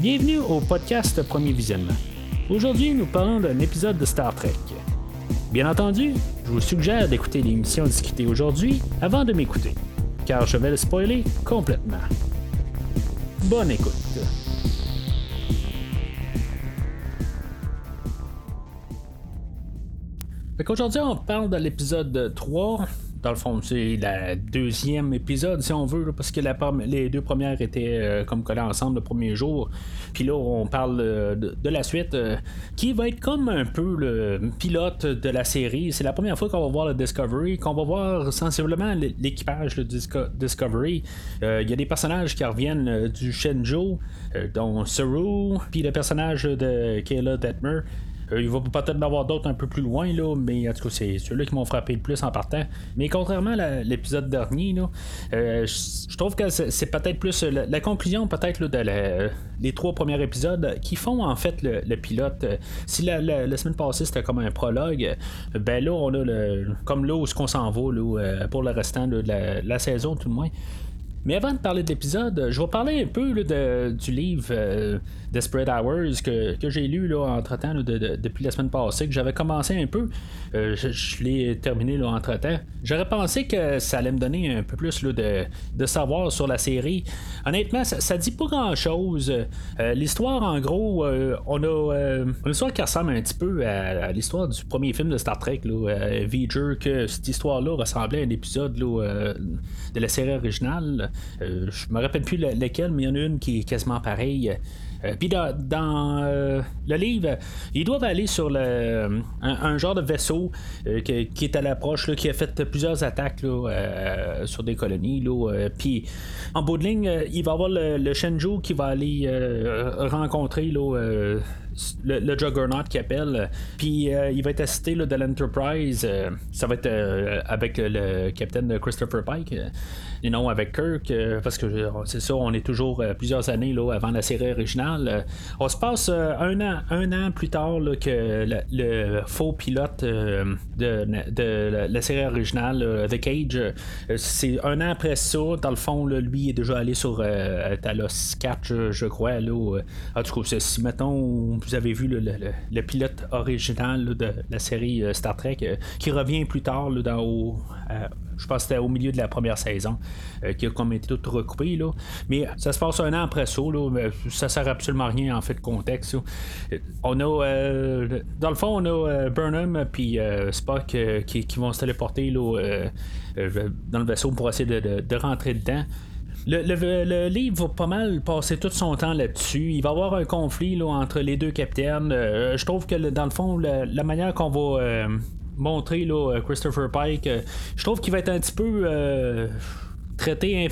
Bienvenue au podcast Premier Visionnement. Aujourd'hui, nous parlons d'un épisode de Star Trek. Bien entendu, je vous suggère d'écouter l'émission discutée aujourd'hui avant de m'écouter, car je vais le spoiler complètement. Bonne écoute. Aujourd'hui, on parle de l'épisode 3 dans le fond, c'est le deuxième épisode, si on veut, parce que les deux premières étaient euh, comme collées ensemble le premier jour. Puis là, on parle euh, de, la suite, euh, qui va être comme un peu le pilote de la série. C'est la première fois qu'on va voir le Discovery, qu'on va voir sensiblement l'équipage de Discovery. Il y a des personnages qui reviennent du Shenzhou, dont Saru, puis le personnage de Kayla Detmer. Euh, il va peut-être en avoir d'autres un peu plus loin, là, mais en tout cas, c'est ceux-là qui m'ont frappé le plus en partant. Mais contrairement à l'épisode dernier, euh, je trouve que c'est peut-être plus la, conclusion peut-être de les trois premiers épisodes qui font en fait le, pilote. Si la, semaine passée c'était comme un prologue, ben là on a le comme là où ce qu'on s'en va euh, pour le restant de la, saison tout le moins. Mais avant de parler de l'épisode, je vais parler un peu du livre Desperate Hours que, j'ai lu entre-temps depuis la semaine passée, que j'avais commencé un peu. Euh, je, l'ai terminé entre-temps. J'aurais pensé que ça allait me donner un peu plus là, de, savoir sur la série. Honnêtement, ça, dit pas grand-chose. Euh, l'histoire, en gros, euh, on a une histoire qui ressemble un petit peu à, l'histoire du premier film de Star Trek, Voyager, que cette histoire-là ressemblait à un épisode de la série originale. Je me rappelle plus lequel, mais il y en a une qui est quasiment pareille. Euh, puis dans, euh, le livre, ils doivent aller sur un, genre de vaisseau euh, qui, est à l'approche, qui a fait plusieurs attaques sur des colonies. Puis en bout de ligne, il va y avoir le, le Shenzhou qui va aller rencontrer le, le, Juggernaut qui appelle. Puis il va être assisté de l'Enterprise. ça va être avec le capitaine Christopher Pike et non avec Kirk, euh, parce que euh, c'est ça, on est toujours euh, plusieurs années là, avant la série originale. on se passe un an, un an plus tard que le, faux pilote de, la série originale, The Cage. c'est un an après ça, dans le fond, lui est déjà allé sur Talos 4, je, crois. Là, en tout cas, si mettons vous avez vu le, pilote original de la série Star Trek qui revient plus tard dans, au, je pense que c'était au milieu de la première saison, euh, qui a comme été tout recoupé. Là. Mais ça se passe un an après ça. Là, ça sert absolument à rien en fait de contexte. On a, euh, dans le fond, on a euh, Burnham puis Spock qui, vont se téléporter dans le vaisseau pour essayer de, rentrer dedans. Le, livre va pas mal passer tout son temps là-dessus. Il va y avoir un conflit entre les deux capitaines. je trouve que dans le fond, la manière qu'on va montrer là, euh, Christopher Pike, euh, je trouve qu'il va être un petit peu euh, traité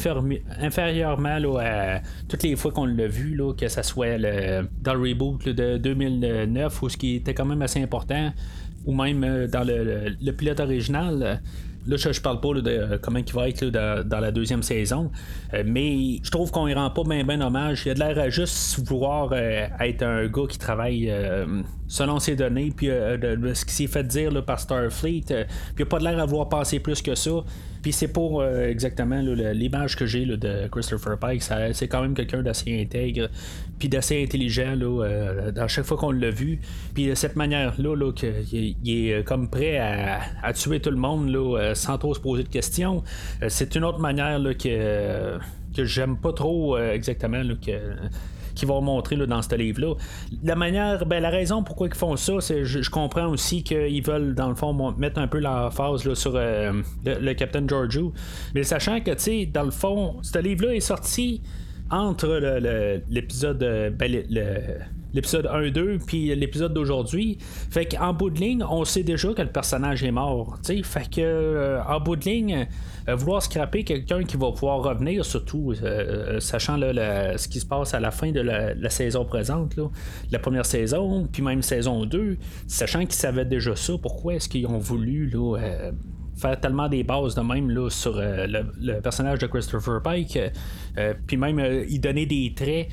inférieurement à toutes les fois qu'on l'a vu, là, que ce soit dans le reboot de 2009, ou ce qui était quand même assez important, ou même dans le, pilote original. Là, je, je parle pas de comment il va être dans, la deuxième saison, mais je trouve qu'on y rend pas bien ben hommage. Il a de l'air à juste vouloir être un gars qui travaille selon ses données, puis euh, de, ce qui s'est fait dire par Starfleet. Euh, puis il a pas de l'air à vouloir passer plus que ça. Puis c'est pour euh, exactement l'image que j'ai de Christopher Pike. C'est quand même quelqu'un d'assez intègre, puis d'assez intelligent là, dans chaque fois qu'on l'a vu. Puis de cette manière-là, là, il est comme prêt à, tuer tout le monde là, sans trop se poser de questions. c'est une autre manière que, que j'aime pas trop exactement. Qui vont montrer dans ce livre-là. La manière, ben, la raison pourquoi ils font ça, c'est je, comprends aussi qu'ils veulent, dans le fond, mettre un peu la phase là, sur euh, le, Captain Georgiou. Mais sachant que, tu sais, dans le fond, ce livre-là est sorti entre l'épisode. Euh, ben, l'épisode 1-2 puis l'épisode d'aujourd'hui. Fait qu'en bout de ligne, on sait déjà que le personnage est mort. Fait que euh, en bout de ligne, euh, vouloir scraper quelqu'un qui va pouvoir revenir, surtout euh, sachant ce qui se passe à la fin de la, saison présente, la première saison, puis même saison 2, sachant qu'ils savaient déjà ça, pourquoi est-ce qu'ils ont voulu faire tellement des bases de même là, sur le, personnage de Christopher Pike, puis même y donner des traits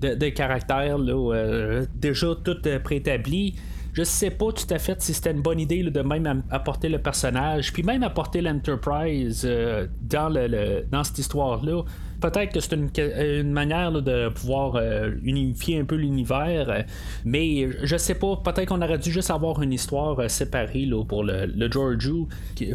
de, caractère là, déjà tout préétabli je sais pas tout à fait si c'était une bonne idée de même apporter le personnage, puis même apporter l'Enterprise euh, dans, le, dans cette histoire-là. Peut-être que c'est une, manière de pouvoir unifier un peu l'univers, mais je sais pas, peut-être qu'on aurait dû juste avoir une histoire séparée pour le, le Georgiou,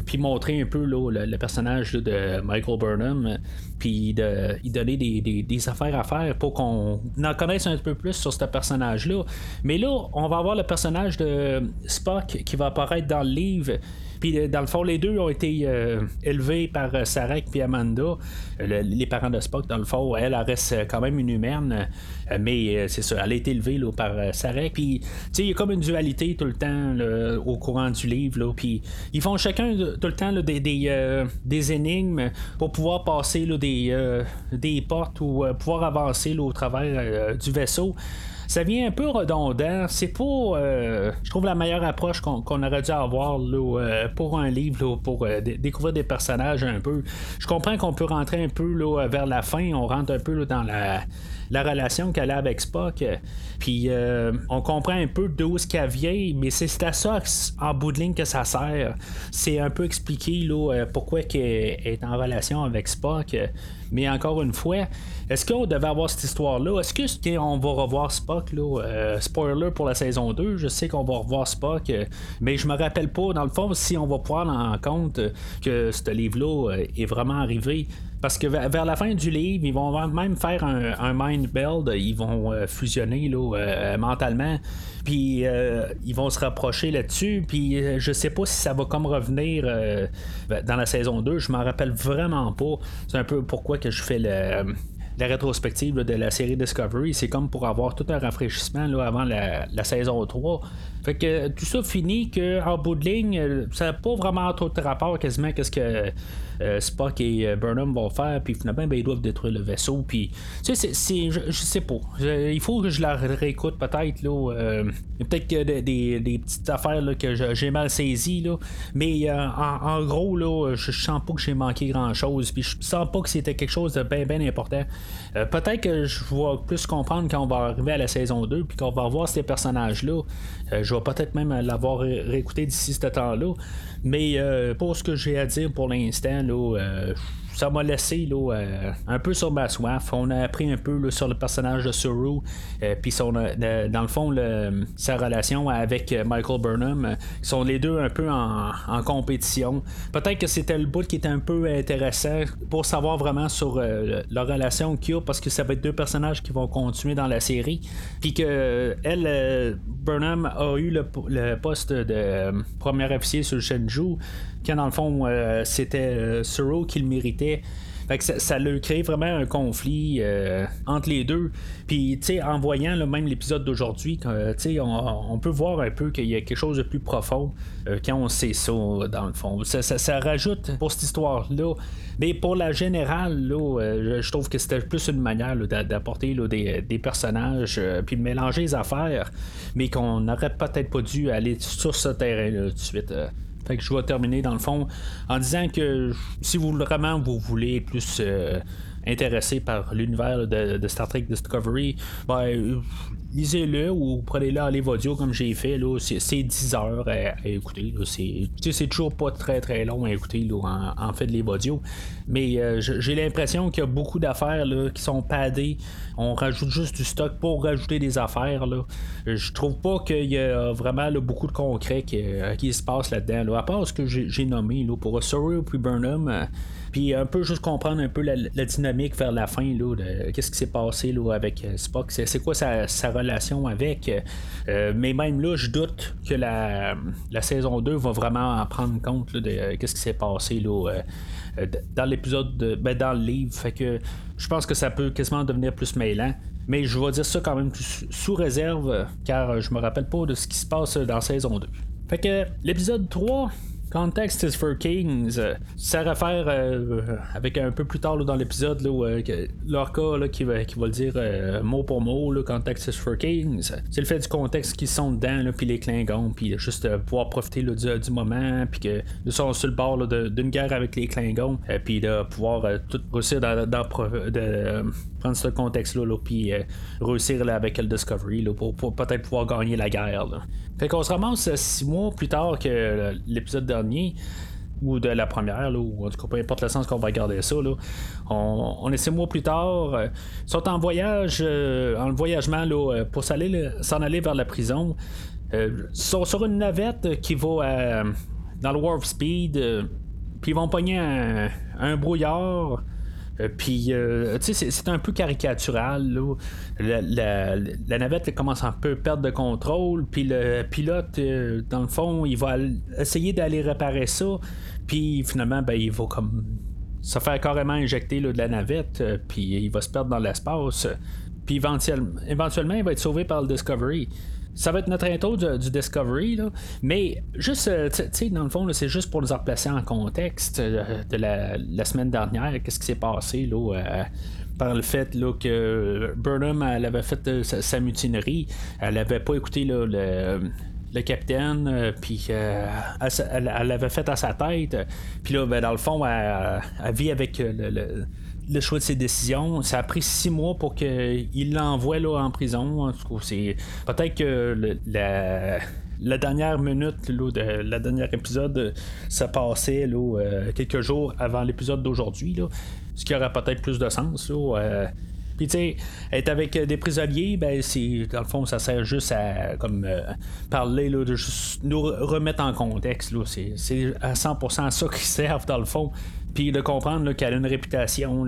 puis montrer un peu le, personnage de Michael Burnham, puis de, donner des, affaires à faire pour qu'on en connaisse un peu plus sur ce personnage-là. Mais là, on va avoir le personnage de Spock qui va apparaître dans le livre. Puis euh, dans le fond, les deux ont été euh, élevés par euh, Sarek puis Amanda. les parents de Spock, dans le fond, elle, reste quand même une humaine. mais c'est ça, elle a été élevée par Sarek. Puis, il y a comme une dualité tout le temps au courant du livre. Puis, ils font chacun tout le temps des, des, énigmes pour pouvoir passer des, des portes ou pouvoir avancer au travers du vaisseau ça vient un peu redondant. C'est pas, euh, je trouve, la meilleure approche qu'on, aurait dû avoir euh, pour un livre, pour euh, découvrir des personnages un peu. Je comprends qu'on peut rentrer un peu vers la fin, on rentre un peu dans la, relation qu'elle a avec Spock. Puis on comprend un peu d'où ce qu'elle vient, mais c'est à ça en bout de ligne que ça sert. C'est un peu expliquer pourquoi elle est en relation avec Spock. Mais encore une fois, est-ce qu'on devait avoir cette histoire-là? Est-ce que on va revoir Spock? Là? Euh, spoiler pour la saison 2, je sais qu'on va revoir Spock, euh, mais je me rappelle pas, dans le fond, si on va prendre en compte que ce livre-là euh, est vraiment arrivé. Parce que vers la fin du livre, ils vont même faire un, mind build, ils vont fusionner là, mentalement, puis ils vont se rapprocher là-dessus, puis je sais pas si ça va comme revenir dans la saison 2, je m'en rappelle vraiment pas. C'est un peu pourquoi que je fais la rétrospective de la série Discovery, c'est comme pour avoir tout un rafraîchissement là, avant la, saison 3. Fait que tout ça finit qu'en bout de ligne, ça n'a pas vraiment trop de rapport quasiment qu'est-ce que euh, Spock et euh, Burnham vont faire, puis finalement, ben, ils doivent détruire le vaisseau. Puis, tu sais, c'est, je, sais pas. il faut que je la réécoute peut-être. Là, euh, peut-être que des, des, petites affaires que j'ai mal saisies. Mais en, gros, là, je sens pas que j'ai manqué grand-chose. Puis je sens pas que c'était quelque chose de bien, bien important. peut-être que je vais plus comprendre quand on va arriver à la saison 2, puis qu'on va voir ces personnages-là. je vais peut-être même l'avoir réécouté d'ici ce temps-là. Mais pour ce que j'ai à dire pour l'instant, euh, ça m'a laissé euh, un peu sur ma soif. On a appris un peu sur le personnage de Suru, euh, puis dans le fond, sa relation avec Michael Burnham, qui sont les deux un peu en, compétition. Peut-être que c'était le bout qui était un peu intéressant pour savoir vraiment sur la relation qu'il y a, parce que ça va être deux personnages qui vont continuer dans la série. Puis que elle, Burnham a eu le, le poste de premier officier sur le Shenzhou quand dans le fond, euh, c'était euh, qui le méritait. Fait que ça, ça a créé vraiment un conflit euh, entre les deux. Puis, tu sais, en voyant le même l'épisode d'aujourd'hui, tu sais, on, peut voir un peu qu'il y a quelque chose de plus profond quand on sait ça, dans le fond. Ça, rajoute pour cette histoire-là. Mais pour la générale, là, je trouve que c'était plus une manière d'apporter des, des, personnages, puis de mélanger les affaires, mais qu'on n'aurait peut-être pas dû aller sur ce terrain-là tout de suite. Fait que je vais terminer dans le fond en disant que si vous vraiment vous voulez plus euh, intéressé par l'univers de, Star Trek Discovery, ben, lisez-le ou prenez-le en livre audio comme j'ai fait. Là, c'est, 10 heures à, écouter. C'est, toujours pas très très long à écouter en, fait de livre audio. Mais euh, j'ai l'impression qu'il y a beaucoup d'affaires qui sont padées. On rajoute juste du stock pour rajouter des affaires. Là. Je trouve pas qu'il y a vraiment beaucoup de concret qui, euh, se passe là-dedans. Là. À part ce que j'ai, nommé là, pour Sorrow puis Burnham. Euh, puis un peu juste comprendre un peu la, dynamique vers la fin là, qu'est-ce qui s'est passé là, avec Spock. C'est, quoi sa, relation avec. Mais même là, je doute que la, saison 2 va vraiment en prendre compte de qu'est-ce qui s'est passé là, dans l'épisode de, ben, dans le livre. Fait que je pense que ça peut quasiment devenir plus mêlant. Mais je vais dire ça quand même sous réserve, car je me rappelle pas de ce qui se passe dans saison 2. Fait que l'épisode 3, Context is for Kings. Ça réfère euh, avec un peu plus tard dans l'épisode euh, Lorca qui, va, le dire euh, mot pour mot. Là, Context is for Kings. C'est le fait du contexte qu'ils sont dedans, puis les Klingons, puis juste pouvoir profiter du, du, moment, puis que nous sommes sur le bord d'une guerre avec les Klingons, puis de pouvoir tout réussir dans, de prendre ce contexte-là, là, puis réussir avec le Discovery pour, peut-être pouvoir gagner la guerre. Fait qu'on se ramasse six mois plus tard que l'épisode dernier. ou de la première, ou en tout cas peu importe le sens qu'on va regarder ça. On, est six mois plus tard, ils sont en voyage, en voyagement pour s'en aller, vers la prison. ils sont sur une navette qui va dans le Warp Speed, puis ils vont pogner un brouillard. Euh, puis, euh, tu sais, c'est un peu caricatural. La, navette commence un peu à perdre de contrôle. Puis le pilote, euh, dans le fond, il va essayer d'aller réparer ça. Puis finalement, ben, il va comme se faire carrément injecter de la navette. puis il va se perdre dans l'espace. Puis éventuellement, il va être sauvé par le Discovery ça va être notre intro du, Discovery, là. mais juste, euh, tu sais, dans le fond, c'est juste pour nous replacer en contexte euh, de la, semaine dernière, qu'est-ce qui s'est passé là, euh, par le fait là, que Burnham elle avait fait sa, mutinerie, elle avait pas écouté le, le capitaine, puis elle, l'avait fait à sa tête. Puis là, ben, dans le fond, elle, vit avec le choix de ses décisions. Ça a pris six mois pour qu'il l'envoie là, en prison. c'est peut-être que la, dernière minute de la dernière épisode, ça passait là, euh, quelques jours avant l'épisode d'aujourd'hui. Ce qui aurait peut-être plus de sens. Euh. Puis tu sais, être avec des prisonniers, ben c'est dans le fond ça sert juste à comme euh, parler là, de juste nous remettre en contexte. C'est à 100% ça qui servent dans le fond. Puis de comprendre qu'elle a une réputation,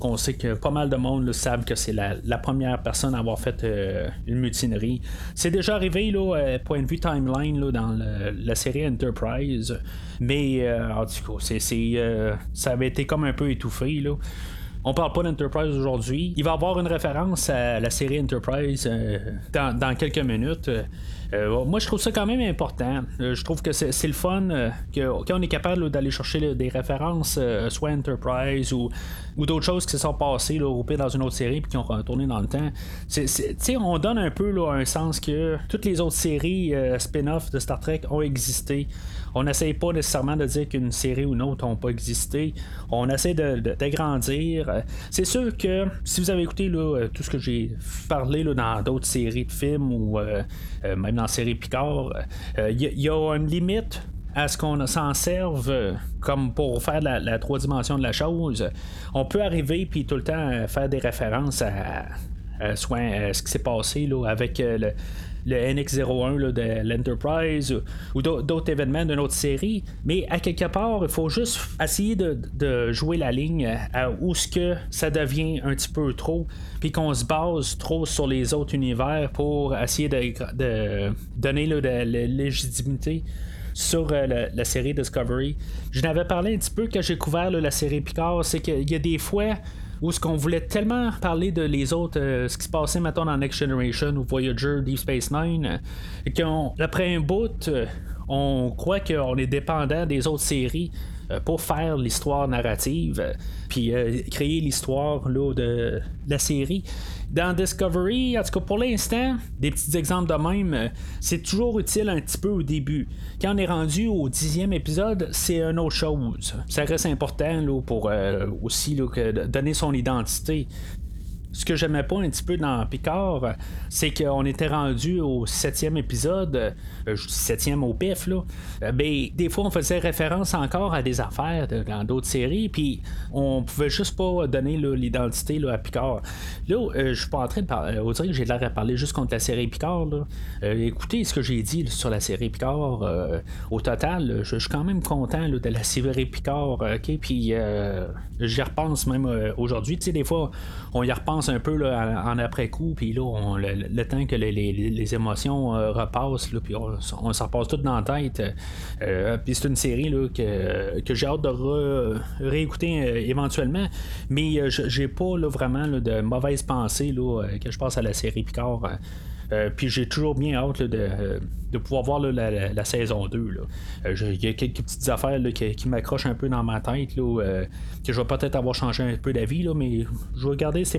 qu'on, sait que pas mal de monde le savent que c'est la, première personne à avoir fait euh, une mutinerie. C'est déjà arrivé, là, euh, point de vue timeline, dans la série Enterprise. Mais euh, en tout cas, c'est, ça avait été comme un peu étouffé. Là. On parle pas d'Enterprise aujourd'hui. Il va avoir une référence à la série Enterprise dans, quelques minutes. Euh, moi, je trouve ça quand même important. Euh, je trouve que c'est le fun euh, que, quand on est capable d'aller chercher des références, soit Enterprise ou, ou d'autres choses qui se sont passées là, dans une autre série puis qui ont retourné dans le temps. C'est, on donne un peu là, un sens que toutes les autres séries spin-off de Star Trek ont existé. On n'essaye pas nécessairement de dire qu'une série ou une autre n'ont pas existé. On essaie d'agrandir. C'est sûr que si vous avez écouté tout ce que j'ai parlé dans d'autres séries de films ou même dans série Picard, il euh, y, a une limite à ce qu'on s'en serve euh, comme pour faire la, trois dimensions de la chose. On peut arriver puis tout le temps faire des références à, ce qui s'est passé là, avec euh, le, le NX-01 de l'Enterprise ou, d'autres événements d'une autre série. Mais à quelque part, il faut juste essayer de, jouer la ligne à où ce que ça devient un petit peu trop, puis qu'on se base trop sur les autres univers pour essayer de, donner de la légitimité sur euh, la, série Discovery. Je n'avais parlé un petit peu quand j'ai couvert la série Picard, c'est qu'il y a des fois où ce qu'on voulait tellement parler de les autres, euh, ce qui se passait maintenant dans Next Generation ou Voyager, Deep Space Nine, et qu'après un bout, euh, on croit qu'on est dépendant des autres séries euh, pour faire l'histoire narrative, puis créer l'histoire de la série. Dans Discovery, en tout cas pour l'instant, des petits exemples de même, c'est toujours utile un petit peu au début. Quand on est rendu au dixième épisode, c'est une autre chose. Ça reste important pour aussi là, donner son identité ce que j'aimais pas un petit peu dans Picard, c'est qu'on était rendu au septième épisode, euh, septième au pif, là. Euh, ben, des fois, on faisait référence encore à des affaires dans d'autres séries, puis on pouvait juste pas donner l'identité à Picard. Là, euh, je suis pas en train de parler, on que j'ai l'air à parler juste contre la série Picard. écoutez ce que j'ai dit sur la série Picard. au total, je suis quand même content de la série Picard, ok, puis j'y repense même aujourd'hui. Tu sais, des fois, on y repense un peu en après-coup, puis là, on, le, temps que les, émotions euh, repassent, là, puis on, s'en repasse tout dans la tête. Euh, puis c'est une série là, que, que j'ai hâte de réécouter euh, éventuellement, mais j'ai pas là, vraiment de mauvaises pensées là, que je passe à la série Picard. Puis j'ai toujours bien hâte de, pouvoir voir la, saison 2. Il y a quelques petites affaires qui, m'accrochent un peu dans ma tête, euh, que je vais peut-être avoir changé un peu d'avis, mais je vais garder ces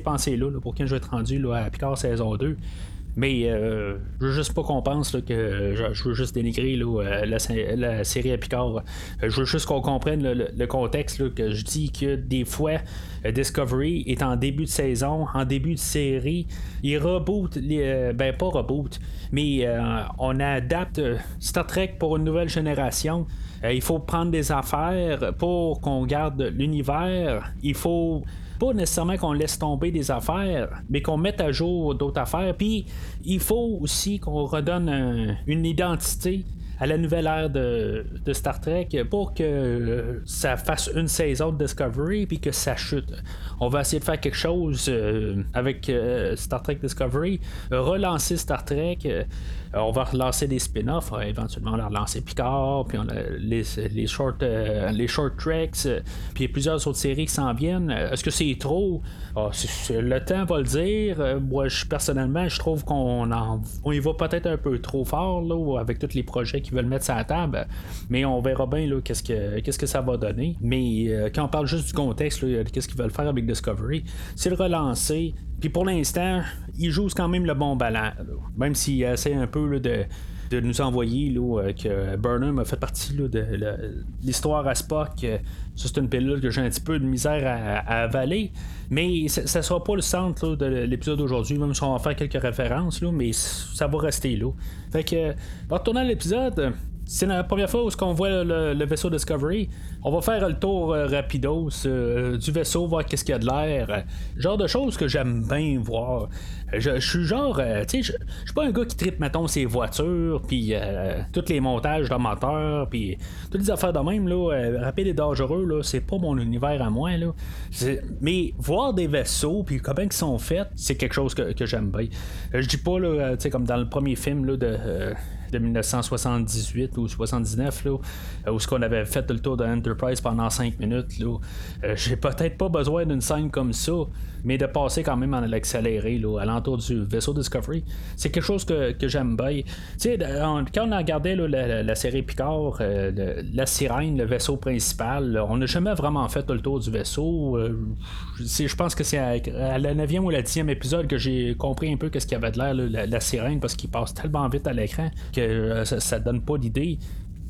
pour quand je vais être rendu à Picard saison 2. Mais euh, je veux juste pas qu'on pense que je, veux juste dénigrer là, la, série à Picard. je veux juste qu'on comprenne le, contexte que je dis que des fois Discovery est en début de saison, en début de série, il reboot, ben pas reboot, mais on adapte Star Trek pour une nouvelle génération. il faut prendre des affaires pour qu'on garde l'univers. Il faut pas nécessairement qu'on laisse tomber des affaires, mais qu'on mette à jour d'autres affaires. Puis il faut aussi qu'on redonne une identité à la nouvelle ère de, Star Trek pour que ça fasse une saison de Discovery puis que ça chute. On va essayer de faire quelque chose euh, avec euh, Star Trek Discovery, relancer Star Trek. Euh, on va relancer des spin-offs, éventuellement on va relancer Picard, puis on a les, les, short, les short tracks, puis plusieurs autres séries qui s'en viennent. Est-ce que c'est trop? Ah, Le temps va le dire. moi, personnellement, je trouve qu'on on y va peut-être un peu trop fort là, avec tous les projets qu'ils veulent mettre sur la table. Mais on verra bien qu'est-ce que qu'est-ce que ça va donner. Mais euh, quand on parle juste du contexte, qu'est-ce qu'ils veulent faire avec Discovery, c'est le relancer. Puis pour l'instant, ils jouent quand même le bon ballon. Même s'ils essaient un peu de de nous envoyer là, euh, que Burnham a fait partie de l'histoire à Spock. Euh, c'est une pilule que j'ai un petit peu de misère à, avaler. Mais ça ne sera pas le centre de l'épisode d'aujourd'hui, même si on va faire quelques références, là, mais ça va rester là. Fait que, en retournant à l'épisode, c'est la première fois où on voit le, vaisseau Discovery. On va faire le tour euh, rapidos euh, du vaisseau, voir qu'est-ce qu'il y a de l'air. genre de choses que j'aime bien voir. Je, suis genre, euh, tu sais, je suis pas un gars qui tripe, mettons, ses voitures, puis tous les montages de moteurs, puis toutes les affaires de même, là, rapide et dangereux, là, c'est pas mon univers à moi, là. Mais voir des vaisseaux, puis comment ils sont faits, c'est quelque chose que, que j'aime bien. je dis pas, là, tu sais, comme dans le premier film, là, de de 1978 ou 79, là, où ce qu'on avait fait le tour de Enterprise pendant 5 minutes. Là. Euh, j'ai peut-être pas besoin d'une scène comme ça, mais de passer quand même en accéléré là, à l'entour du vaisseau Discovery, c'est quelque chose que, j'aime bien. quand on a regardé la, série Picard, euh, la sirène, le vaisseau principal, on n'a jamais vraiment fait le tour du vaisseau. Euh, je pense que c'est à, la 9e ou la 10e épisode que j'ai compris un peu qu'est-ce qu'il y avait de l'air, la, la, sirène, parce qu'il passe tellement vite à l'écran que ça, ça donne pas d'idée.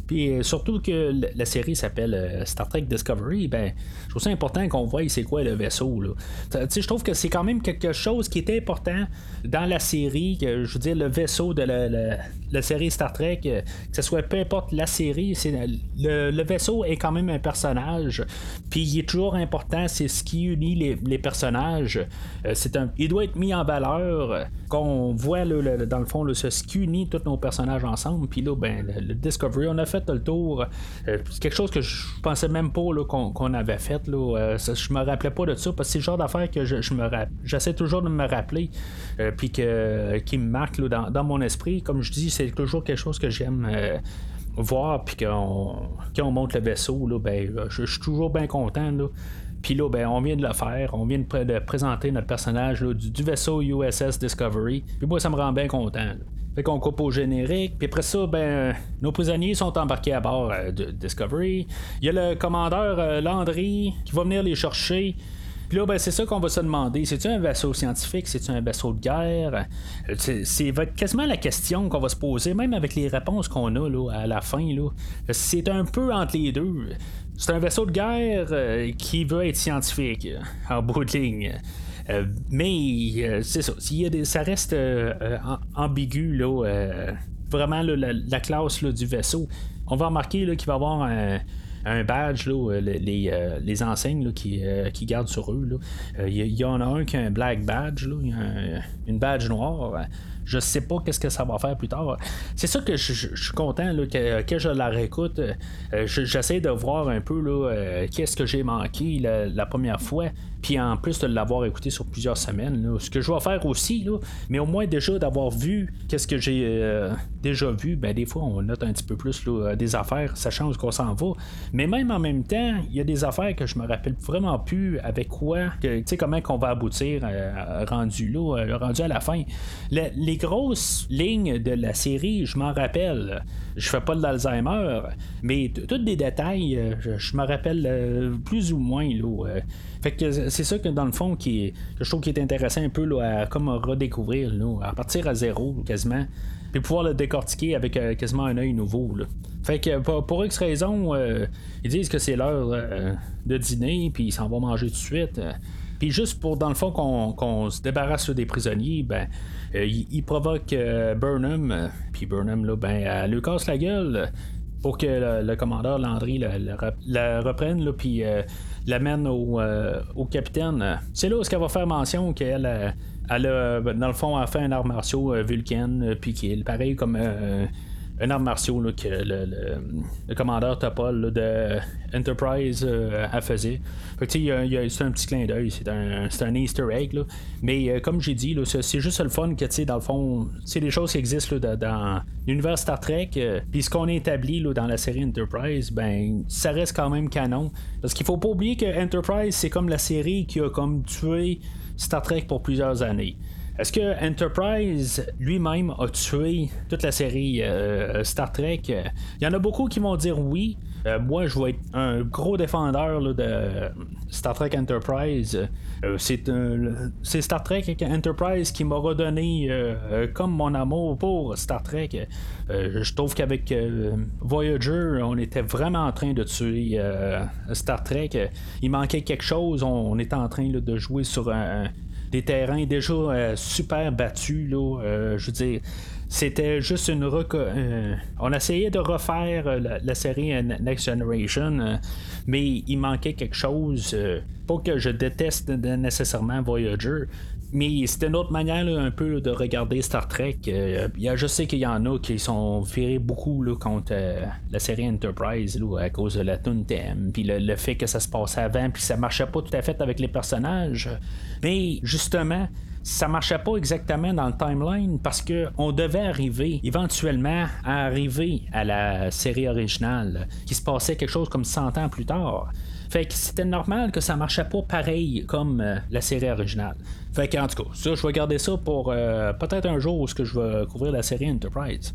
Puis euh, surtout que la série s'appelle euh, Star Trek Discovery, ben, je trouve ça important qu'on voie c'est quoi le vaisseau. Là. Je trouve que c'est quand même quelque chose qui est important dans la série, je veux dire, le vaisseau de la, série Star Trek, euh, que ce soit peu importe la série, le, vaisseau est quand même un personnage, puis il est toujours important, c'est ce qui unit les, personnages. un, il doit être mis en valeur, qu'on voit dans le fond ce qui unit tous nos personnages ensemble, puis là, ben, le Discovery, on a fait le tour. Euh, c'est quelque chose que je pensais même pas qu'on, avait fait. Là. Euh, je me rappelais pas de ça parce que c'est le genre d'affaire que je, me j'essaie toujours de me rappeler euh, puis que, qui me marque dans, mon esprit. Comme je dis, c'est toujours quelque chose que j'aime voir puis qu'on, quand on monte le vaisseau, là, ben, je, suis toujours bien content. Puis là, ben, on vient de le faire. On vient de, présenter notre personnage du, vaisseau USS Discovery. Puis moi, ça me rend bien content. Fait qu'on coupe au générique. Puis après ça, ben, nos prisonniers sont embarqués à bord euh, de Discovery. Il y a le commandeur euh, Landry qui va venir les chercher. Puis là, ben, c'est ça qu'on va se demander. C'est-tu un vaisseau scientifique? C'est-tu un vaisseau de guerre? C'est quasiment la question qu'on va se poser, même avec les réponses qu'on a là, à la fin. C'est un peu entre les deux. C'est un vaisseau de guerre euh, qui veut être scientifique, en bout de ligne. Euh, mais euh, c'est ça. ça reste euh, ambigu, là, vraiment la, classe du vaisseau. On va remarquer qu'il va y avoir un, badge, les, enseignes qui, gardent sur eux. Il y, en a un qui a un black badge, là, une badge noire. Je sais pas qu'est-ce que ça va faire plus tard. C'est ça que je, suis content que, je la réécoute. J'essaie de voir un peu qu'est-ce que j'ai manqué la, première fois puis en plus de l'avoir écouté sur plusieurs semaines, ce que je vais faire aussi, mais au moins déjà d'avoir vu qu'est-ce que j'ai euh, déjà vu, ben des fois on note un petit peu plus là, des affaires, sachant qu'on s'en va. Mais même en même temps, il y a des affaires que je me rappelle vraiment plus avec quoi, tu sais comment qu'on va aboutir euh, rendu là, euh, rendu à la fin. les grosses lignes de la série, je m'en rappelle. Je fais pas de l'Alzheimer, mais tous des détails, euh, je, me rappelle euh, plus ou moins. Là, fait que c'est ça que dans le fond qui que je trouve qui est intéressant un peu là, à comme redécouvrir, là, à partir à zéro quasiment, puis pouvoir le décortiquer avec quasiment un œil nouveau. Là. Fait que pour, X raison, ils disent que c'est l'heure de dîner, puis ils s'en vont manger tout de suite. Puis juste pour, dans le fond, qu'on se débarrasse des prisonniers, ben, euh, il, provoque euh, Burnham, euh, puis Burnham, là, ben, lui casse la gueule pour que le, commandeur Landry la, reprenne, puis l'amène au, au, capitaine. C'est là où elle va faire mention qu'elle elle a, dans le fond, a fait un art martiaux Vulcan, puis qui est pareil comme un art martiaux que le, commandeur Topol de Enterprise euh, a faisait. c'est un petit clin d'œil, c'est un, Easter egg. Mais euh, comme j'ai dit, c'est juste le fun que dans le fond, c'est des choses qui existent dans l'univers Star Trek. Euh, puis ce qu'on a établi dans la série Enterprise, ben ça reste quand même canon. Parce qu'il faut pas oublier que Enterprise, c'est comme la série qui a comme tué Star Trek pour plusieurs années. Est-ce que Enterprise lui-même a tué toute la série euh, Star Trek? Il y en a beaucoup qui vont dire oui. Euh, moi, je vais être un gros défendeur de Star Trek Enterprise. Euh, c'est Star Trek Enterprise qui m'a redonné comme mon amour pour Star Trek. je trouve qu'avec Voyager, on était vraiment en train de tuer Star Trek. Il manquait quelque chose. On, était en train de jouer sur un des terrains déjà euh, super battus. Là, euh, je veux dire, c'était juste une euh, on essayait de refaire la, série Next Generation, mais il manquait quelque chose. pas que je déteste nécessairement Voyager, mais c'était une autre manière un peu de regarder Star Trek. Euh, je sais qu'il y en a qui sont virés beaucoup contre euh, la série Enterprise à cause de la tune thème, puis le, fait que ça se passait avant, puis ça marchait pas tout à fait avec les personnages. Mais justement, ça marchait pas exactement dans le timeline parce que on devait arriver éventuellement à arriver à la série originale qui se passait quelque chose comme 100 ans plus tard. Fait que c'était normal que ça marchait pas pareil comme euh, la série originale. Fait que, en tout cas, ça, je vais garder ça pour euh, peut-être un jour où je vais couvrir la série Enterprise.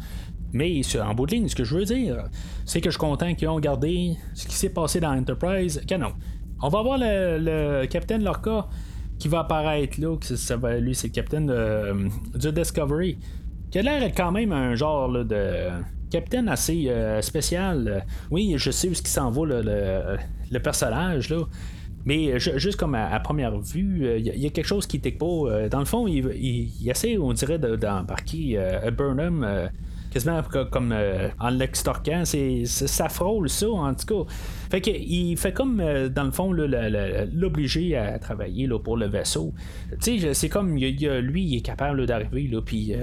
Mais en bout de ligne, ce que je veux dire, c'est que je suis content qu'ils ont gardé ce qui s'est passé dans Enterprise canon. On va voir le, capitaine Lorca qui va apparaître là, ça va, lui c'est le capitaine de, euh, du Discovery, qui a l'air quand même un genre de capitaine assez euh, spécial. Oui, je sais où ce qui s'en va le, personnage là. Mais juste comme à, première vue, il y, a quelque chose qui n'était pas. Euh, dans le fond, il, essaie, on dirait, d'embarquer euh, Burnham quasiment comme en l'extorquant. C'est, ça frôle ça, en tout cas. Fait qu'il fait comme, dans le fond, l'obliger à travailler là, pour le vaisseau. Tu sais, c'est comme, lui, il est capable d'arriver, puis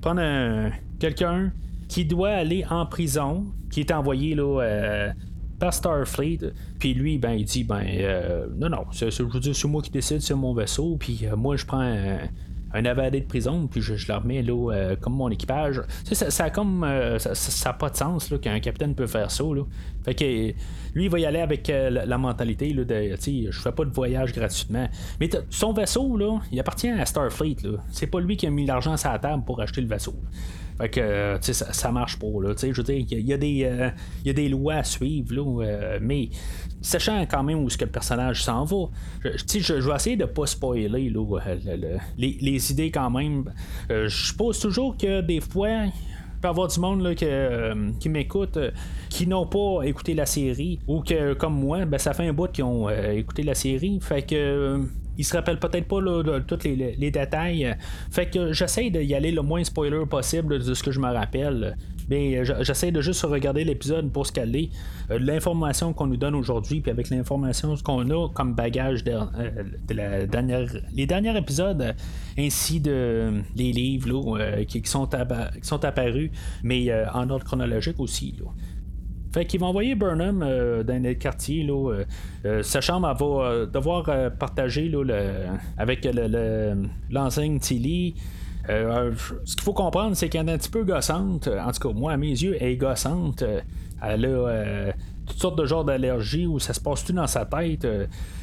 prendre quelqu'un qui doit aller en prison, qui est envoyé là, euh, par Starfleet. Puis lui, ben, il dit ben, euh, non, non, c'est, c'est moi qui décide sur mon vaisseau, puis euh, moi, je prends un, un de prison, puis je, je le remets là, comme mon équipage. Ça, ça, comme, ça, n'a pas de sens là, qu'un capitaine peut faire ça. Là. Fait que lui, il va y aller avec la, mentalité là, de je fais pas de voyage gratuitement. Mais son vaisseau, là, il appartient à Starfleet. Là. C'est pas lui qui a mis l'argent sur la table pour acheter le vaisseau. Fait que, euh, tu sais, ça, marche pas, là. Tu sais, je veux dire, il y, a des, euh, y a des lois à suivre, là, euh, mais sachant quand même où ce que le personnage s'en va, je, je, vais essayer de pas spoiler là, les, les, idées quand même. je suppose toujours que des fois, avoir du monde là, que, qui m'écoute qui n'ont pas écouté la série ou que comme moi ben, ça fait un bout qu'ils ont écouté la série fait que il se rappelle peut-être pas tous les, détails. Fait que j'essaie d'y aller le moins spoiler possible de ce que je me rappelle. Mais j'essaie de juste regarder l'épisode pour qu'elle est. Euh, l'information qu'on nous donne aujourd'hui, puis avec l'information qu'on a comme bagage de, euh, la dernière, les derniers épisodes, ainsi de les livres qui, sont apparus, mais euh, en ordre chronologique aussi. Fait qu'ils vont envoyer Burnham euh, dans le quartier. Là, euh, euh, sa chambre elle va devoir partager là, avec l'enseigne Tilly. ce qu'il faut comprendre, c'est qu'elle est un petit peu gossante. En tout cas, moi, à mes yeux, elle est gossante. Elle a toutes sortes de genres d'allergies où ça se passe tout dans sa tête? tu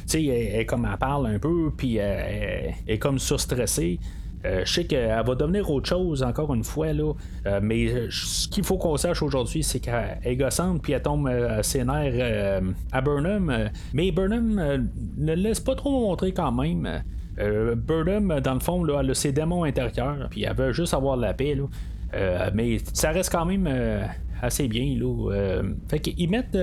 sais, elle, comme elle parle un peu, puis elle, est comme surstressée. Je sais qu'elle va devenir autre chose encore une fois, là, mais ce qu'il faut qu'on sache aujourd'hui, c'est qu'elle est gossante, puis elle tombe à ses nerfs à Burnham. mais Burnham ne laisse pas trop montrer quand même. Burnham, dans le fond, là, elle a ses démons intérieurs, puis elle veut juste avoir la paix. Là. mais ça reste quand même assez bien. Là. fait qu'ils mettent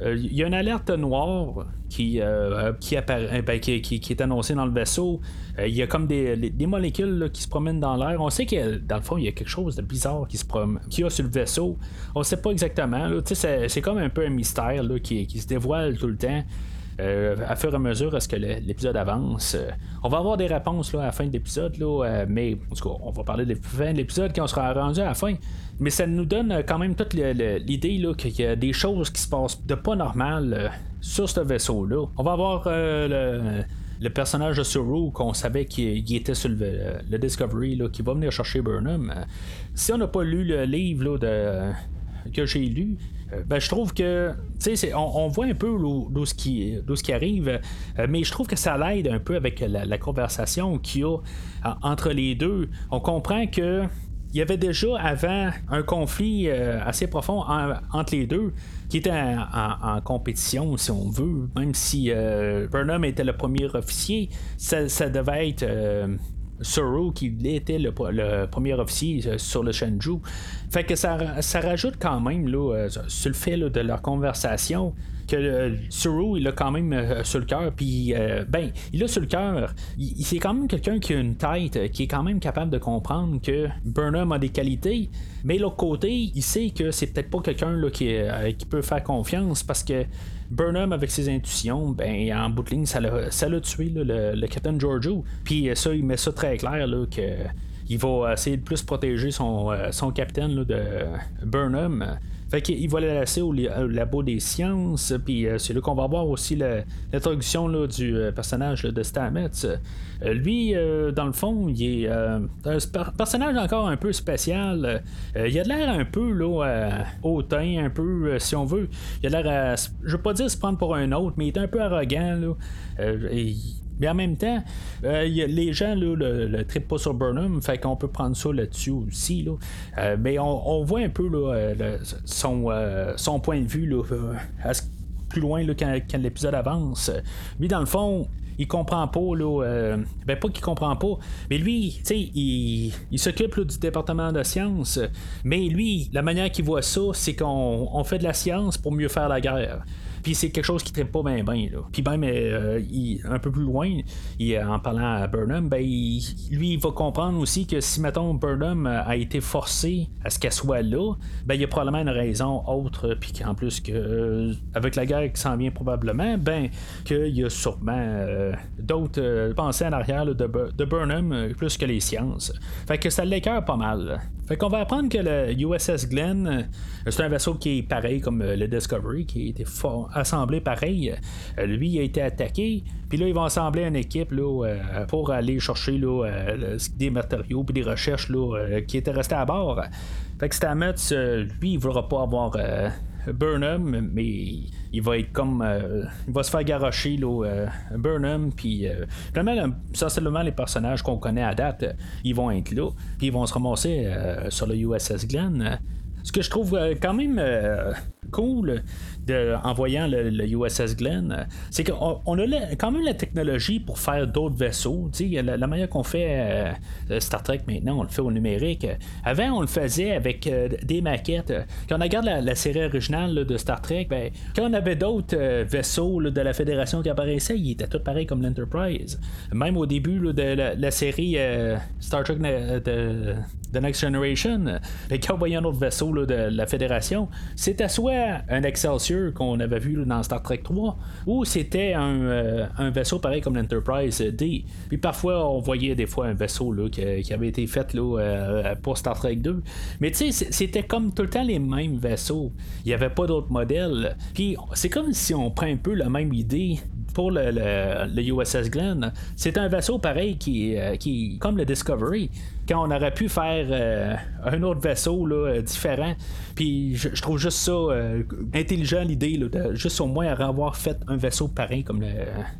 il euh, y a une alerte noire qui, euh, qui, apparaît, ben, qui, est annoncée dans le vaisseau. Il euh, y a comme des, molécules qui se promènent dans l'air. On sait que dans le fond, il y a quelque chose de bizarre qui se qui a sur le vaisseau. On sait pas exactement. C'est, comme un peu un mystère qui se dévoile tout le temps. Euh, à fur et à mesure à ce que l'épisode avance? Euh, on va avoir des réponses à la fin de l'épisode, euh, mais en tout cas, on va parler de l'épisode quand on sera rendu à la fin. Mais ça nous donne quand même toute l'idée qu'il y a des choses qui se passent de pas normal sur ce vaisseau-là. On va avoir le, personnage de Suru qu'on savait qu'il était sur le, Discovery qui va venir chercher Burnham. si on n'a pas lu le livre que j'ai lu, ben, je trouve que, tu sais, on, voit un peu d'où ce qui, qui arrive, euh, mais je trouve que ça l'aide un peu avec la, conversation qu'il y a entre les deux. On comprend que il y avait déjà avant un conflit euh, assez profond entre les deux qui était en, compétition, si on veut, même si Burnham était le premier officier, ça, devait être Soro qui était le, premier officier euh, sur le Shenzhou. Fait que ça, rajoute quand même là, euh, sur le fait de leur conversation que euh, Suru, il a quand même sur le cœur, puis ben, il a sur le cœur, c'est quand même quelqu'un qui a une tête, qui est quand même capable de comprendre que Burnham a des qualités, mais l'autre côté, il sait que c'est peut-être pas quelqu'un qui peut faire confiance parce que Burnham, avec ses intuitions, ben, en bout de ligne, ça l'a tué, le, le, Captain Giorgio. Puis ça, il met ça très clair, là, que il va essayer de plus protéger son, euh, son capitaine de Burnham. Fait qu'il va le laisser au, labo des sciences, puis euh, c'est là qu'on va voir aussi l'introduction du euh, personnage de Stamets. lui, dans le fond, il est un personnage encore un peu spécial. il a l'air un peu hautain, un peu, si on veut. Il a l'air, je veux pas dire se prendre pour un autre, mais il est un peu arrogant. Là. Mais en même temps, euh, les gens là, le, trip pas sur Burnham, fait qu'on peut prendre ça là-dessus aussi. Là. Euh, mais on, voit un peu là, euh, son, son point de vue là, plus loin là, quand, l'épisode avance. Lui, dans le fond, il comprend pas, là, ben pas qu'il comprend pas, mais lui, tu sais, il, il s'occupe du département de sciences, mais lui, la manière qu'il voit ça, c'est qu'on fait de la science pour mieux faire la guerre. Puis c'est quelque chose qui ne pas bien bien. Puis même euh, un peu plus loin, en parlant à Burnham, ben, lui il va comprendre aussi que si mettons Burnham a été forcé à ce qu'elle soit là, ben il y a probablement une raison autre, puis qu'en plus que euh, avec la guerre qui s'en vient probablement, ben qu'il y a sûrement euh, d'autres pensées en arrière de, de, Burnham plus que les sciences. Fait que ça l'écœure pas mal. Fait qu'on va apprendre que le USS Glenn, c'est un vaisseau qui est pareil comme le Discovery, qui a été fort, assemblé pareil. Euh, lui, il a été attaqué. Puis là, ils vont assembler une équipe là, euh, pour aller chercher là, euh, des matériaux puis des recherches là, qui étaient restés à bord. Fait que Stamets, lui, il voudra pas avoir Burnham, mais il va être comme. il va se faire garocher là, Burnham, puis vraiment, essentiellement, les personnages qu'on connaît à date, ils vont être là, puis ils vont se ramasser sur le USS Glenn. Ce que je trouve quand même cool, en voyant le, USS Glenn, c'est qu'on a quand même la technologie pour faire d'autres vaisseaux. La, la, manière qu'on fait euh, Star Trek maintenant, on le fait au numérique. Avant, on le faisait avec euh, des maquettes. Quand on regarde la, série originale de Star Trek, ben, quand on avait d'autres euh, vaisseaux de la Fédération qui apparaissaient, ils étaient tous pareils comme l'Enterprise. Même au début de la, série Star Trek de, The Next Generation, quand on voyait un autre vaisseau de la Fédération, c'était soit un Excelsior qu'on avait vu dans Star Trek 3, ou c'était euh, un, vaisseau pareil comme l'Enterprise D. Puis parfois, on voyait des fois un vaisseau là, qui, avait été fait là, euh, pour Star Trek 2. Mais tu sais, c'était comme tout le temps les mêmes vaisseaux. Il n'y avait pas d'autres modèles. Puis c'est comme si on prend un peu la même idée pour le, le, USS Glenn, c'est un vaisseau pareil qui, qui comme le Discovery, quand on aurait pu faire un autre vaisseau là, différent. Puis je, trouve juste ça intelligent l'idée de juste au moins avoir fait un vaisseau pareil comme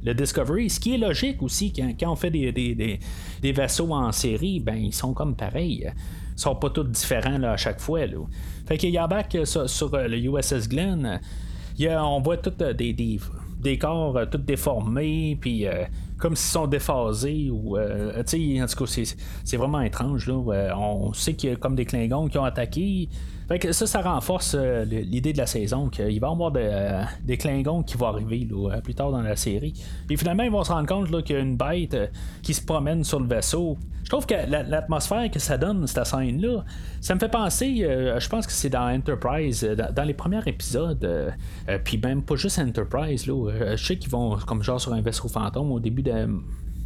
le, Discovery, ce qui est logique aussi quand, on fait des, des, vaisseaux en série, ben ils sont comme pareils. Ils sont pas tous différents là, à chaque fois. Là. Fait qu'il y a back sur, le USS Glenn on voit tous euh, des, des, corps euh, tout déformés, puis euh, comme s'ils sont déphasés ou en tout cas c'est, vraiment étrange là. on sait qu'il y a comme des Klingons qui ont attaqué fait que ça, ça renforce l'idée de la saison qu'il va y avoir des Klingons qui vont arriver plus tard dans la série. Puis finalement, ils vont se rendre compte qu'il y a une bête qui se promène sur le vaisseau. Je trouve que l'atmosphère que ça donne, cette scène-là, ça me fait penser, euh, je pense que c'est dans Enterprise, euh, dans, les premiers épisodes, euh, puis même pas juste Enterprise, là, je sais qu'ils vont comme genre sur un vaisseau fantôme au début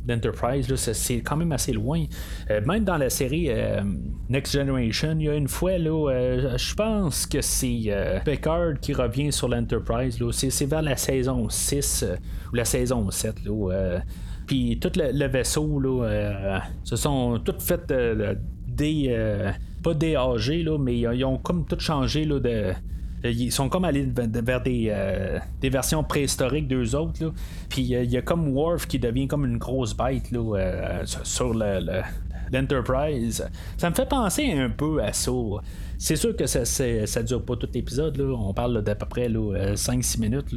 d'Enterprise, c'est quand même assez loin. même dans la série Next Generation, il y a une fois, là, je pense que c'est Picard qui revient sur l'Enterprise. C'est vers la saison 6 ou la saison 7. Là, puis tout le, vaisseau, là, euh, se sont toutes faites euh, des. Euh, pas déagés, là, mais ils ont comme tout changé là, de. Ils sont comme allés vers des, des versions préhistoriques d'eux autres. Puis il y a comme Worf qui devient comme une grosse bête là, sur l'Enterprise. Ça me fait penser un peu à ça. C'est sûr que ça, ça dure pas tout l'épisode. On parle d'à peu près 5-6 minutes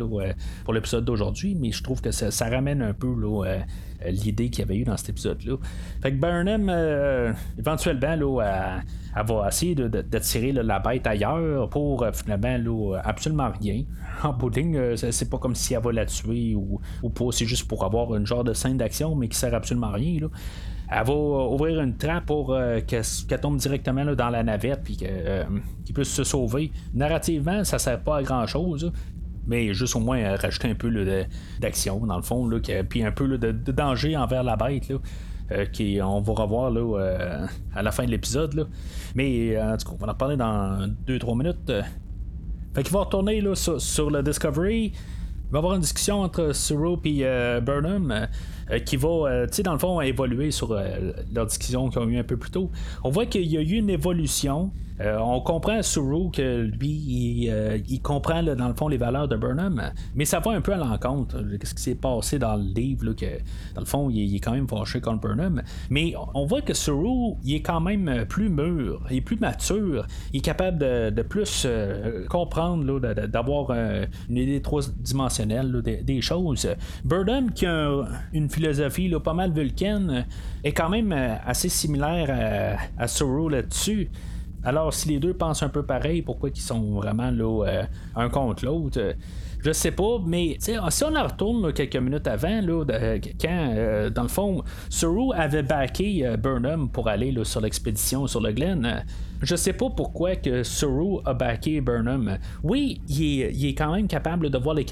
pour l'épisode d'aujourd'hui, mais je trouve que ça, ramène un peu euh, l'idée qu'il y avait eu dans cet épisode-là. Fait que Burnham, euh, éventuellement, là, elle, va essayer de, tirer la bête ailleurs pour euh, finalement absolument rien. En bout c'est pas comme si elle va la tuer ou, pas, c'est juste pour avoir une genre de scène d'action, mais qui sert absolument à rien. Elle va ouvrir une trappe pour qu'elle tombe directement dans la navette puis qu'il puisse se sauver. Narrativement, ça sert pas à grand chose mais juste au moins euh, rajouter un peu d'action dans le fond, là, puis un peu de, danger envers la bête. Là. Euh, on va revoir là, euh, à la fin de l'épisode. Mais en tout cas, on va en parler dans 2-3 minutes. Fait qu'il va retourner là, sur, le Discovery. Il va y avoir une discussion entre Suro et Burnham. Euh, qui va, euh, tu sais, dans le fond, évoluer sur euh, leur discussion qu'ils ont eu un peu plus tôt. On voit qu'il y a eu une évolution. On comprend Suru que lui, il, comprend dans le fond les valeurs de Burnham, mais ça va un peu à l'encontre. Qu'est-ce qui s'est passé dans le livre, que dans le fond, il, est quand même fâché contre Burnham. Mais on voit que Suru, il est quand même plus mûr, il est plus mature, il est capable de, plus comprendre, d'avoir une idée trois-dimensionnelle des, des, choses. Burnham qui a une philosophie pas mal vulcaine euh, est quand même euh, assez similaire à, à là-dessus. Alors, si les deux pensent un peu pareil, pourquoi ils sont vraiment euh, un contre l'autre je sais pas, mais si on en retourne quelques minutes avant, là, quand, dans le fond, Suru avait backé Burnham pour aller sur l'expédition sur le Glen, je sais pas pourquoi que Suru a backé Burnham. Oui, il est, quand même capable de voir les,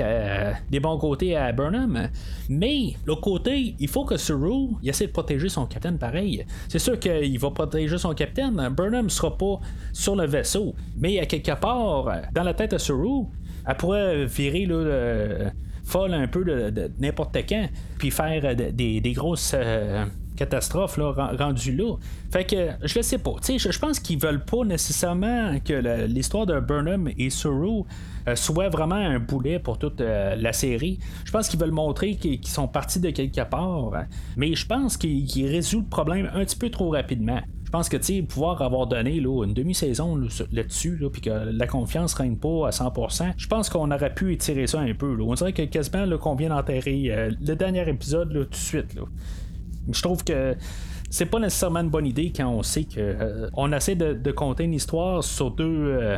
les, bons côtés à Burnham, mais l'autre côté, il faut que Suru essaie de protéger son capitaine pareil. C'est sûr qu'il va protéger son capitaine. Burnham sera pas sur le vaisseau, mais à quelque part, dans la tête de Suru, elle pourrait virer là, folle un peu de, n'importe quand, puis faire des, grosses euh, catastrophe là, rendu là. Fait que je le sais pas. Je, pense qu'ils veulent pas nécessairement que l'histoire de Burnham et Suru euh, soit vraiment un boulet pour toute euh, la série. Je pense qu'ils veulent montrer qu'ils sont partis de quelque part. Mais je pense qu'ils résolvent le problème un petit peu trop rapidement. Je pense que tu pouvoir avoir donné là, une demi-saison là-dessus, là, puis que la confiance ne règne pas à 100%, je pense qu'on aurait pu étirer ça un peu. On dirait que quasiment qu'on vient d'enterrer euh, le dernier épisode tout de suite. Je trouve que c'est pas nécessairement une bonne idée quand on sait que euh, on essaie de, compter une histoire sur deux. Euh,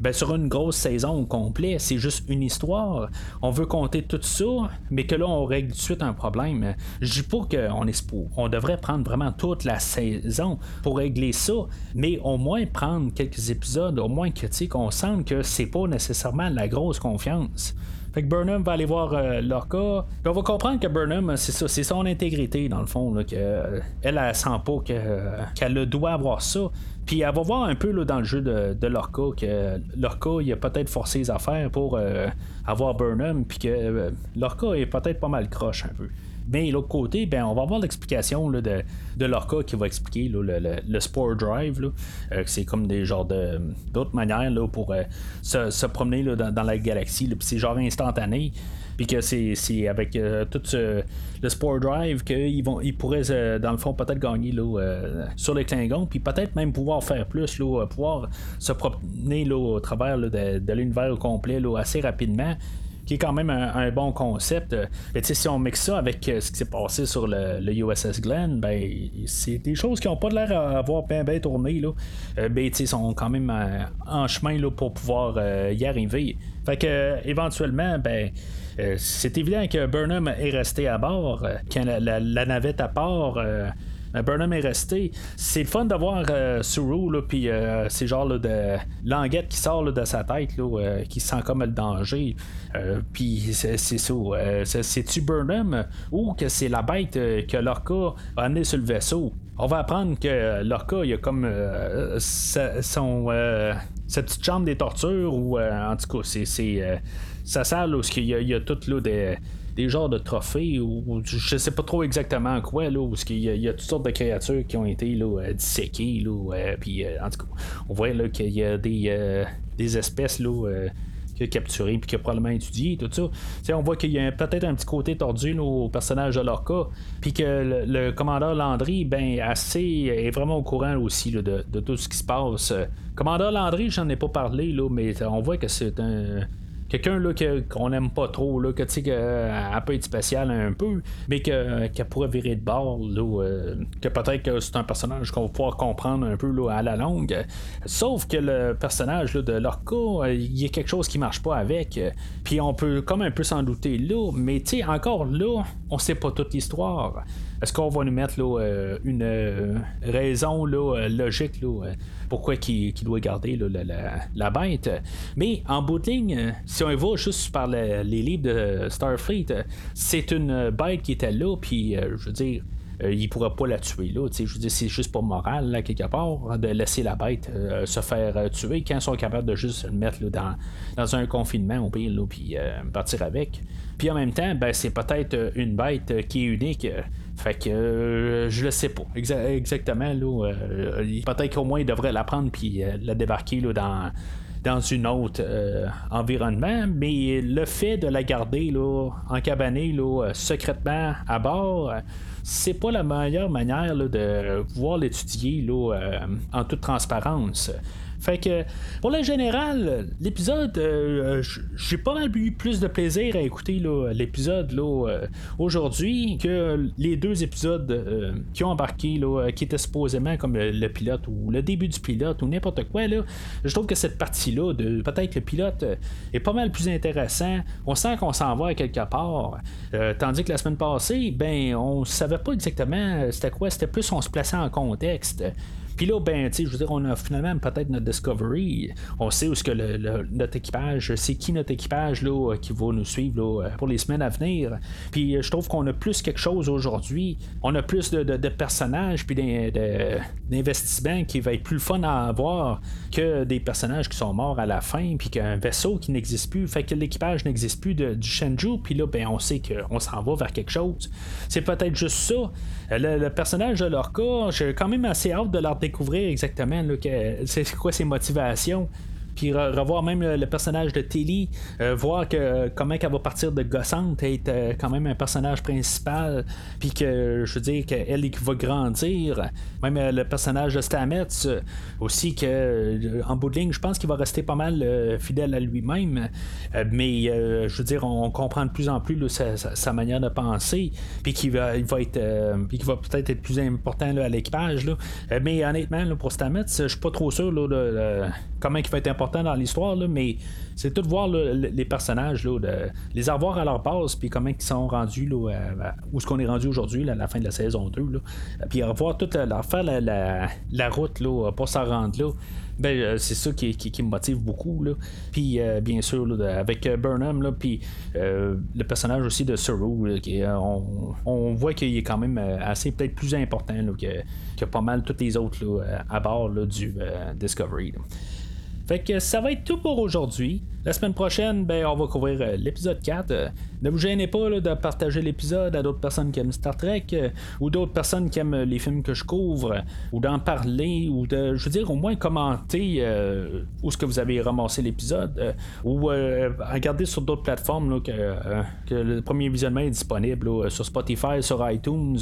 ben, sur une grosse saison au complet, c'est juste une histoire. On veut compter tout ça, mais que là, on règle tout de suite un problème. Je dis pas qu'on est On devrait prendre vraiment toute la saison pour régler ça, mais au moins prendre quelques épisodes, au moins que, qu'on sente que c'est pas nécessairement la grosse confiance. Fait que Burnham va aller voir Lorca. Puis on va comprendre que Burnham, c'est ça, c'est son intégrité dans le fond, là, que, elle, elle, sent pas qu'elle doit avoir ça. Puis elle va voir un peu là, dans le jeu de, de Lorca que Lorca il a peut-être forcé les affaires pour avoir Burnham, puis que Lorca est peut-être pas mal croche un peu. Mais l'autre côté, ben, on va avoir l'explication de, Lorca qui va expliquer le, le, Spore Drive. Euh, c'est comme des genres de, d'autres manières là, pour euh, se, promener dans, la galaxie. C'est genre instantané. Puis que c'est, avec euh, tout le Spore Drive qu'ils vont, ils pourraient, dans le fond, peut-être gagner sur les Klingons. Puis peut-être même pouvoir faire plus, pouvoir se promener au travers de, de, l'univers au complet assez rapidement qui est quand même un, bon concept. Mais si on mixe ça avec euh, ce qui s'est passé sur le, USS Glenn, ben c'est des choses qui n'ont pas l'air à avoir bien tourné. Là. Euh, ben, ils sont quand même euh, en chemin là, pour pouvoir y arriver. Fait que éventuellement, ben. c'est évident que Burnham est resté à bord. Quand la, navette à part, Burnham est resté. C'est le fun de voir Suru, puis c'est genre de languette qui sort de sa tête, qui sent comme le danger. Euh, puis c'est ça. Euh, c'est-tu Burnham ou que c'est la bête euh, que Lorca a amené sur le vaisseau? On va apprendre que Lorca, il a comme son, sa petite chambre des tortures, ou en tout cas, c'est, sa salle où il y a, y tout là, des des genres de trophées ou je sais pas trop exactement quoi là où il y, a, toutes sortes de créatures qui ont été là, disséquées là, puis en tout cas on voit là qu'il y a des, des espèces là qu'il a capturé puis qu'il a probablement étudié tout ça. on voit qu'il y a peut-être un petit côté tordu au personnage de Lorca, puis que le, commandeur Landry, ben assez est vraiment au courant aussi de, tout ce qui se passe. Commandeur Landry, j'en ai pas parlé, là, mais on voit que c'est un quelqu'un là, qu'on n'aime pas trop, là, que tu sais qu'elle peut être spéciale un peu, mais qu'elle pourrait virer de bord, là, euh, que peut-être que c'est un personnage qu'on va pouvoir comprendre un peu là, à la longue. Sauf que le personnage là, de Lorca, euh, il y a quelque chose qui marche pas avec. Puis on peut comme un peu s'en douter là, mais tu sais, encore là, on sait pas toute l'histoire. Est-ce qu'on va nous mettre là, euh, une raison là, logique là, pourquoi il, doit garder la, bête. Mais en bout de ligne, si on y va juste par les livres de Starfleet, c'est une bête qui était là, puis euh, je veux dire. Euh, il pourra pas la tuer là. Je veux dire, c'est juste pas moral là, quelque part de laisser la bête euh, se faire tuer quand ils sont capables de juste le mettre dans, dans un confinement au pire puis partir avec. Puis en même temps, ben, c'est peut-être une bête qui est unique. Fait que euh, je le sais pas exactement. Là, euh, peut-être qu'au moins il devrait la prendre puis euh, la débarquer là, dans dans une autre environnement, mais le fait de la garder là, encabanée là, secrètement à bord, c'est pas la meilleure manière de pouvoir l'étudier en toute transparence. Fait que pour le général, l'épisode, euh, j'ai pas mal eu plus de plaisir à écouter l'épisode euh, aujourd'hui que les deux épisodes euh, qui ont embarqué, qui étaient supposément comme le, pilote ou le début du pilote ou n'importe quoi. Je trouve que cette partie-là, de peut-être le pilote, est pas mal plus intéressant. On sent qu'on s'en va à quelque part. tandis que la semaine passée, ben, on savait pas exactement c'était quoi. C'était plus on se plaçait en contexte. Puis là, ben, tu sais, je veux dire, on a finalement peut-être notre Discovery. On sait où ce que le, notre équipage, c'est qui notre équipage là, qui va nous suivre pour les semaines à venir. Puis je trouve qu'on a plus quelque chose aujourd'hui. On a plus de, personnages puis d'investissements qui va être plus fun à avoir que des personnages qui sont morts à la fin, puis qu'un vaisseau qui n'existe plus, fait que l'équipage n'existe plus de, du Shenzhou, puis là, ben, on sait qu'on s'en va vers quelque chose. C'est peut-être juste ça. Le, personnage de Lorca, j'ai quand même assez hâte de leur découvrir exactement c'est quoi ses motivations. Puis revoir même le personnage de Tilly, euh, voir que comment qu'elle va partir de gossante, être euh, quand même un personnage principal, puis que je veux dire qu'elle qui va grandir. Même euh, le personnage de Stamets aussi que en bout de ligne, je pense qu'il va rester pas mal fidèle à lui-même. mais je veux dire, on, comprend de plus en plus sa, manière de penser, puis qu'il va, il va être, qu'il va peut-être être plus important à l'équipage. mais honnêtement, pour Stamets, je suis pas trop sûr de, comment il va être important important dans l'histoire, mais c'est tout de voir les personnages, là, de, les avoir à leur base, puis comment ils sont rendus, là, où ce qu'on est rendu aujourd'hui, à la fin de la saison 2. Là. Puis revoir toute leur faire la, la, route là, pour s'en rendre là. Ben, euh, c'est ça qui, me motive beaucoup. Là. Puis, euh, bien sûr, avec euh, Burnham, là, puis le personnage aussi de Saru, qui, on, voit qu'il est quand même assez peut-être plus important que, que, pas mal tous les autres à bord du Discovery. Fait que ça va être tout pour aujourd'hui. La semaine prochaine, ben, on va couvrir euh, l'épisode 4. Euh, ne vous gênez pas de partager l'épisode à d'autres personnes qui aiment Star Trek euh, ou d'autres personnes qui aiment les films que je couvre ou d'en parler ou de, je veux dire, au moins commenter où ce que vous avez ramassé l'épisode ou regarder sur d'autres plateformes que, le premier visionnement est disponible sur Spotify, sur iTunes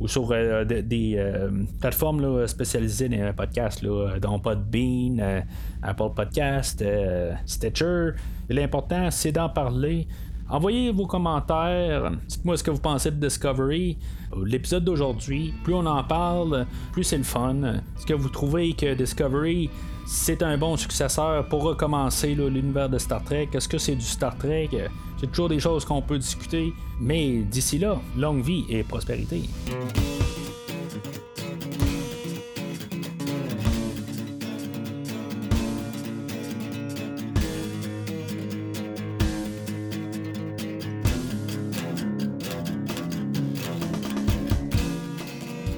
ou sur des plateformes spécialisées dans les podcasts, là, dont Podbean, Apple Podcast, Stitcher. L'important, c'est d'en parler. Envoyez vos commentaires. Dites-moi ce que vous pensez de Discovery. L'épisode d'aujourd'hui, plus on en parle, plus c'est le fun. Est-ce que vous trouvez que Discovery, c'est un bon successeur pour recommencer l'univers de Star Trek? Est-ce que c'est du Star Trek? C'est toujours des choses qu'on peut discuter. Mais d'ici là, longue vie et prospérité.